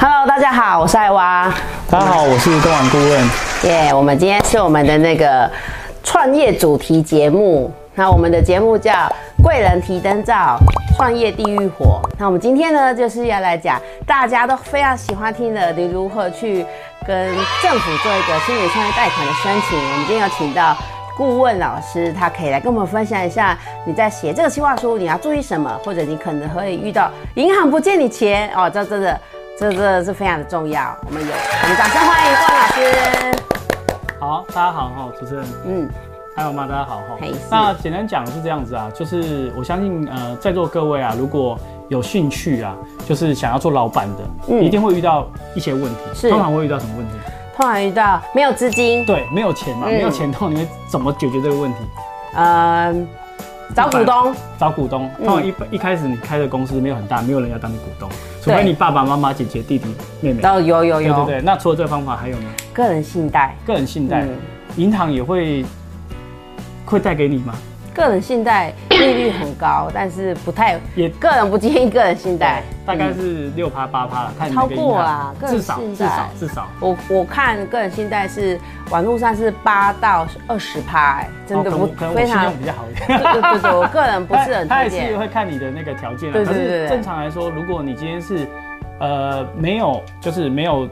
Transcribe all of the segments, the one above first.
Hello，大家好，我是艾娃。大家好，我是东网顾问。耶我们今天是我们的那个创业主题节目。那我们的节目叫《贵人提灯照，创业地狱火》。那我们今天呢，就是要来讲大家都非常喜欢听的，你如何去跟政府做一个青年创业贷款的申请。我们今天有请到顾问老师，他可以来跟我们分享一下你在写这个计划书你要注意什么，或者你可能会遇到银行不借你钱哦，这真的这真的是非常的重要。我们有，我们掌声欢迎顾问老师。好，大家好哈，主持人，嗯，还有吗？大家好哈。那简单讲是这样子啊，就是我相信呃，在座各位啊，如果有兴趣啊，就是想要做老板的，嗯一定会遇到一些问题。是通常会遇到什么问题？通常遇到没有资金，对，没有钱嘛，嗯没有钱，通常你会怎么解决这个问题？呃，找股东，找股东。嗯通常一一开始你开的公司没有很大，没有人要当你股东，除对非你爸爸妈妈、姐姐、弟弟、妹妹。哦有有有对对对。那除了这个方法，还有呢？个人信贷，个人信贷嗯，银行也会会贷给你吗？个人信贷利率很高，但是不太，也个人不建议个人信贷，大概嗯是六趴八趴了，看超过啦，个人至少至少。至少。我我看个人信贷是网络上是八到二十趴，哎，真的不哦可能可能我非常信用，比较好一点。对对对，我个人不是很他也是。会看你的那个条件啊。对对对对可是正常来说，如果你今天是呃没有就是没有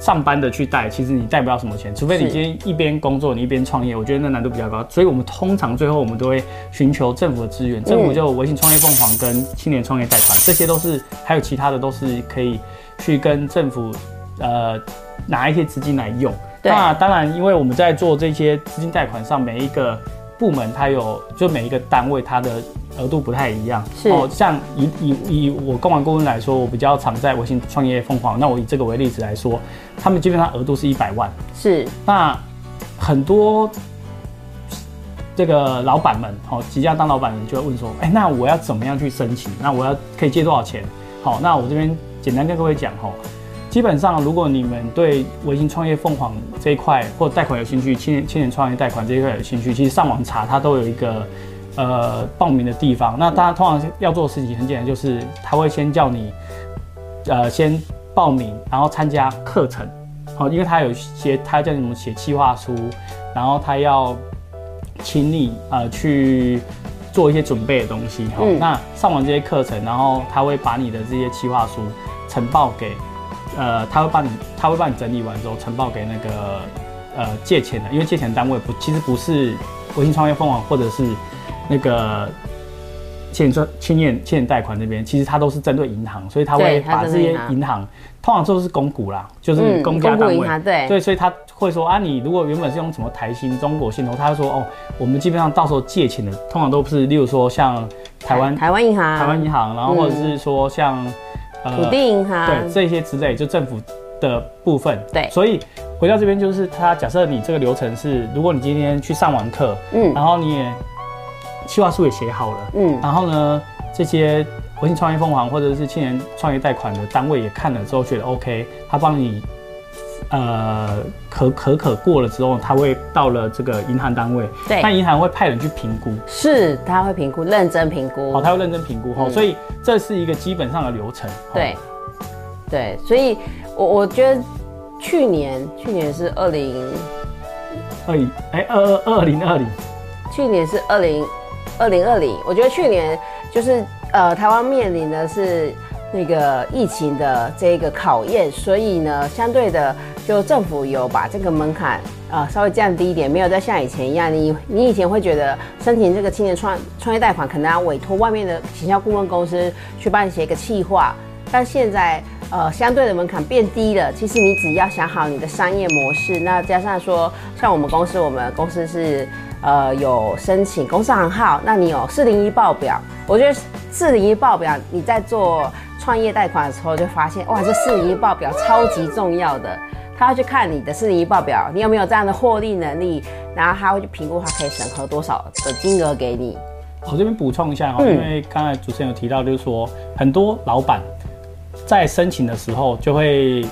上班的去贷，其实你贷不到什么钱，除非你是今天一边工作你一边创业，我觉得那难度比较高。所以我们通常最后我们都会寻求政府的资源，政府就有微信创业凤凰跟青年创业贷款，这些都是还有其他的都是可以去跟政府呃拿一些资金来用。那当然，因为我们在做这些资金贷款上，每一个部门它有，就每一个单位它的额度不太一样。是哦像以以以我公完顾问来说，我比较常在微信创业凤凰，那我以这个为例子来说，他们基本上额度是一百万。是那很多这个老板们，哦，即将当老板的人就会问说，哎、那我要怎么样去申请？那我要可以借多少钱？好，那我这边简单跟各位讲，哈，基本上如果你们对微信创业凤凰这一块或贷款有兴趣，青年青年创业贷款这一块有兴趣，其实上网查它都有一个呃报名的地方。那大家通常要做的事情很简单，就是他会先叫你呃先报名，然后参加课程。好，因为他有些他叫你们写企划书，然后他要请你呃去做一些准备的东西。哈、嗯那上完这些课程，然后他会把你的这些企划书呈报给呃，他会帮你他会帮你整理完之后呈报给那个呃借钱的，因为借钱单位不其实不是微信创业凤凰或者是那个。青年创青年青年贷款那边，其实他都是针对银行，所以他会把这些银行，通常都是公股啦，就是嗯公家单位，对。对，所以他会说啊，你如果原本是用什么台新、中国信托，他会说哦，我们基本上到时候借钱的，通常都不是例如说像台湾台湾银行、台湾银行，然后嗯或者是说像呃土地银行，对这些之类，就政府的部分。对。所以回到这边就是他假设你这个流程是，如果你今天去上完课，嗯。然后你也计划书也写好了，嗯，然后呢，这些国信创业凤凰或者是青年创业贷款的单位也看了之后觉得 OK，他帮你呃可可可过了之后，他会到了这个银行单位，对。那银行会派人去评估，是他会评估，认真评估，好，他会认真评估哈，嗯。所以这是一个基本上的流程。齁对，对，所以我我觉得去年去年是二零，二零哎二二二零二零，去年是二零二零二零，我觉得去年就是呃台湾面临的是那个疫情的这个考验，所以呢，相对的就政府有把这个门槛呃稍微降低一点，没有再像以前一样，你你以前会觉得申请这个青年创创业贷款可能要委托外面的行销顾问公司去帮你写一个企划，但现在呃相对的门槛变低了，其实你只要想好你的商业模式，那加上说像我们公司，我们公司是呃有申请公司行号，那你有四零一报表，我觉得四零一报表你在做创业贷款的时候就发现，哇，这四零一报表超级重要的。他要去看你的四零一报表，你有没有这样的获利能力，然后他会去评估，他可以审核多少的金额给你。我这边补充一下哈，嗯因为刚才主持人有提到，就是说很多老板在申请的时候就会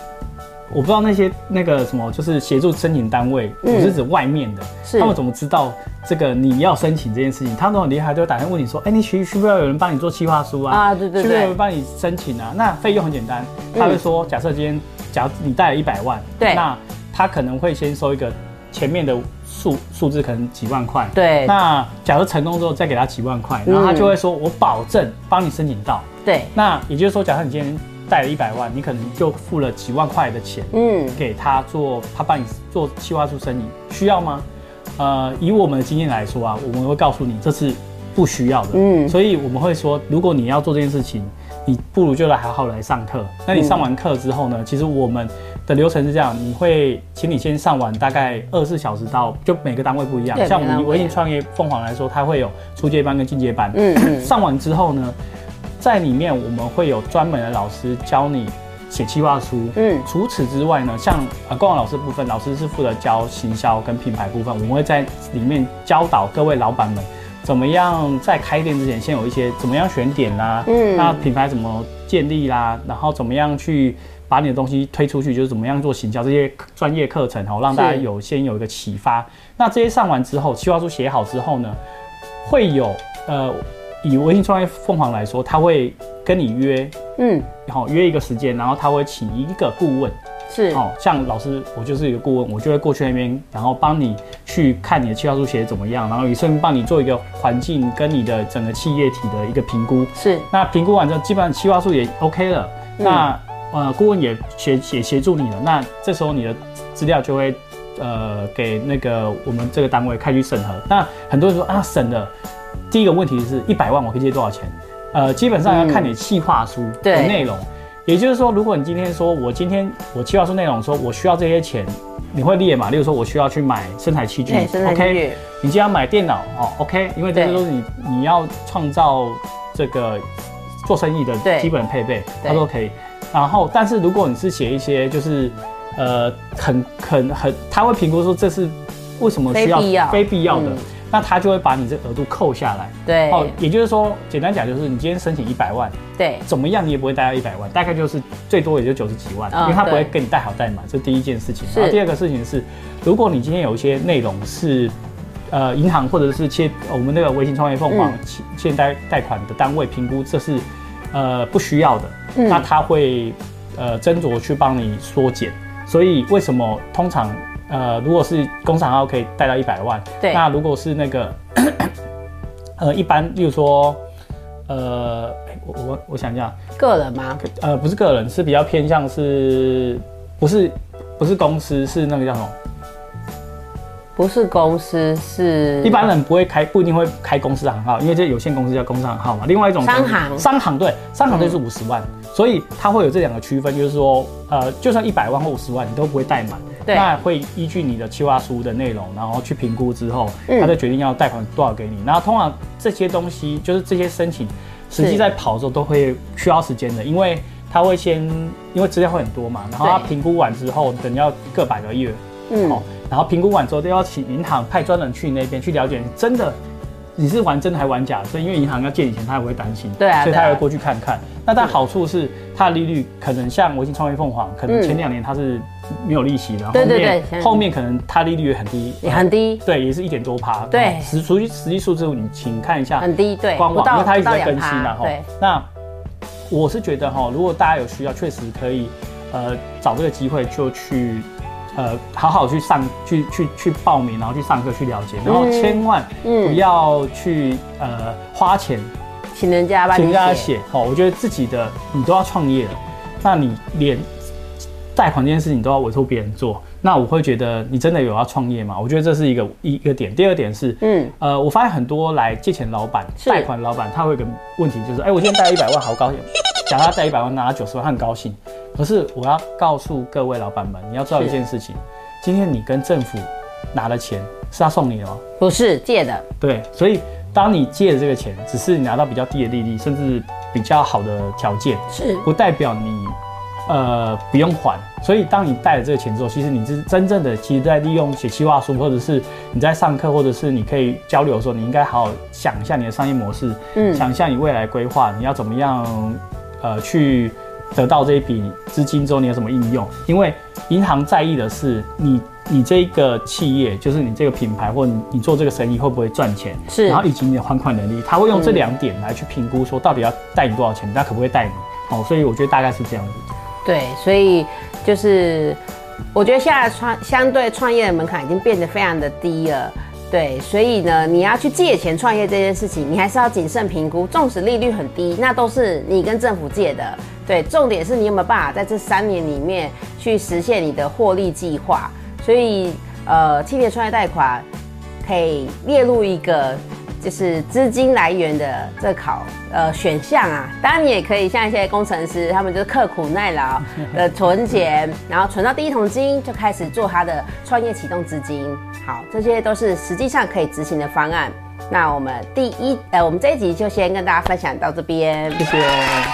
我不知道那些那个什么，就是协助申请单位，嗯我是指外面的，他们怎么知道这个你要申请这件事情？他们都很厉害，就会打电话问你说，哎、你需需不需要有人帮你做企划书啊？啊对对需不需要有人帮你申请啊？那费用很简单，他会说，假设今天假如你贷了一百万，对那他可能会先收一个前面的数数字，可能几万块，对那假如成功之后再给他几万块，然后他就会说，我保证帮你申请到。对，那也就是说，假设你今天贷了一百万，你可能就付了几万块的钱嗯，给他做，他帮你做企划书生意，需要吗？呃，以我们的经验来说啊，我们会告诉你这是不需要的。嗯所以我们会说，如果你要做这件事情，你不如就来好好来上课。那你上完课之后呢，其实我们的流程是这样，你会请你先上完大概二十四小时到，就每个单位不一样。像我们微信创业凤凰来说，它会有初阶班跟进阶班。嗯嗯，上完之后呢，在里面我们会有专门的老师教你写企划书。嗯除此之外呢，像呃官网老师部分，老师是负责教行销跟品牌部分，我们会在里面教导各位老板们怎么样在开店之前先有一些怎么样选点啦，嗯那品牌怎么建立啦，然后怎么样去把你的东西推出去，就是怎么样做行销这些专业课程哦，让大家有先有一个启发。那这些上完之后，计划书写好之后呢，会有呃，以微信创业凤凰来说，他会跟你约，嗯，然后约一个时间，然后他会请一个顾问，是，哦，像老师，我就是一个顾问，我就会过去那边，然后帮你去看你的企划书写的怎么样，然后也顺便帮你做一个环境跟你的整个企业体的一个评估。是，那评估完之后，基本上企划书也 OK 了，嗯。那呃顾问也协也协助你了，那这时候你的资料就会呃给那个我们这个单位开去审核。那很多人说啊审的，第一个问题是一百万我可以借多少钱？呃，基本上要看你企划书的内容。也就是说，如果你今天说我今天我计划书内容说我需要这些钱，你会列嘛？例如说我需要去买生产器具，OK，你今天要买电脑哦，OK，因为这些都是你你要创造这个做生意的基本配备，对。他说可以。然后，但是如果你是写一些就是呃很很很，他会评估说这是为什么需要非必要。非必要的，嗯那他就会把你这个额度扣下来。对，哦，也就是说，简单讲就是你今天申请一百万，对，怎么样你也不会贷到一百万，大概就是最多也就九十几万，嗯因为他不会对跟你贷好贷满，这是第一件事情。然后第二个事情是，如果你今天有一些内容是，呃，银行或者是切我们那个微信创业凤凰嗯现现贷贷款的单位评估这是呃不需要的，嗯那他会呃斟酌去帮你缩减。所以为什么通常呃如果是工厂号可以贷到一百万，对那如果是那个 呃一般，例如说呃，哎我我我想一下。个人吗？呃，不是个人，是比较偏向是，不是不是公司，是那个叫什么？不是公司，是一般人不会开，不一定会开公司行号，因为这有限公司叫工商行号嘛。另外一种商行商行对，商行就是五十万，所以它会有这两个区分，就是说，呃，就算一百万或五十万，你都不会贷满。对。那会依据你的企划书的内容，然后去评估之后，嗯。他就决定要贷款多少给你。然后通常这些东西，就是这些申请，实际在跑的时候都会需要时间的，因为他会先，因为资料会很多嘛，然后他对。评估完之后，等要个百个月，嗯。哦，然后评估完之后，都要请银行派专人去你那边去了解，你真的你是玩真的还玩假的，所以因为银行要借你钱，他也会担心，对啊所以他也会过去看看。那但好处是，它的利率可能像微信创业凤凰，可能嗯。前两年它是没有利息的，对后面对对后面可能它利率也很低，也很低，对，也是一点多趴。对哦实除去实际数字你请看一下很低，对，官网，因为它一直在更新嘛，哈对，。那我是觉得哈，如果大家有需要，确实可以呃找这个机会就去呃好好去上去去去报名，然后去上课去了解，然后嗯千万不嗯，要去呃花钱请人家帮请人家写。哦，我觉得自己的你都要创业了，那你连贷款这件事情都要委托别人做，那我会觉得你真的有要创业吗？我觉得这是一个一一个点。第二点是，嗯，呃，我发现很多来借钱老板、贷款老板，他会有一个问题，就是，哎、我今天贷一百万，好高兴。假如他贷一百万，拿九十万，他很高兴。可是我要告诉各位老板们，你要知道一件事情，今天你跟政府拿的钱是他送你的吗？不是借的，对，所以当你借的这个钱，只是你拿到比较低的利率，甚至比较好的条件，是不代表你呃不用还。所以当你贷了这个钱之后，其实你是真正的，其实在利用写计划书，或者是你在上课，或者是你可以交流的时候，你应该好好想一下你的商业模式，嗯想一下你未来规划，你要怎么样呃去得到这一笔资金之后，你有什么应用？因为银行在意的是你你这个企业，就是你这个品牌或你你做这个生意会不会赚钱，是然后以及你的还款能力，他会用这两点来去评估说到底要贷你多少钱，他可不可以贷你。哦，所以我觉得大概是这样子。对，所以就是我觉得现在创相对创业的门槛已经变得非常的低了。对，所以呢，你要去借钱创业这件事情，你还是要谨慎评估。纵使利率很低，那都是你跟政府借的。对，重点是你有没有办法在这三年里面去实现你的获利计划。所以，呃，青年创业贷款可以列入一个就是资金来源的这考呃选项啊。当然，你也可以像一些工程师，他们就是刻苦耐劳的存钱，然后存到第一桶金就开始做他的创业启动资金。好，这些都是实际上可以执行的方案。那我们第一呃，我们这一集就先跟大家分享到这边，谢谢。